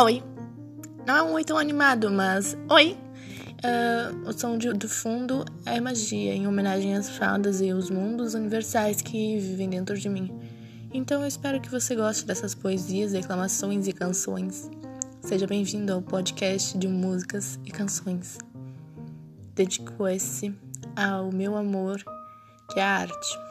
Oi. Não é um oi tão animado, mas oi. Uh, o som de, do fundo é magia, em homenagem às fadas e aos mundos universais que vivem dentro de mim. Então eu espero que você goste dessas poesias, declamações e canções. Seja bem-vindo ao podcast de músicas e canções. Dedico esse ao meu amor, que é a arte.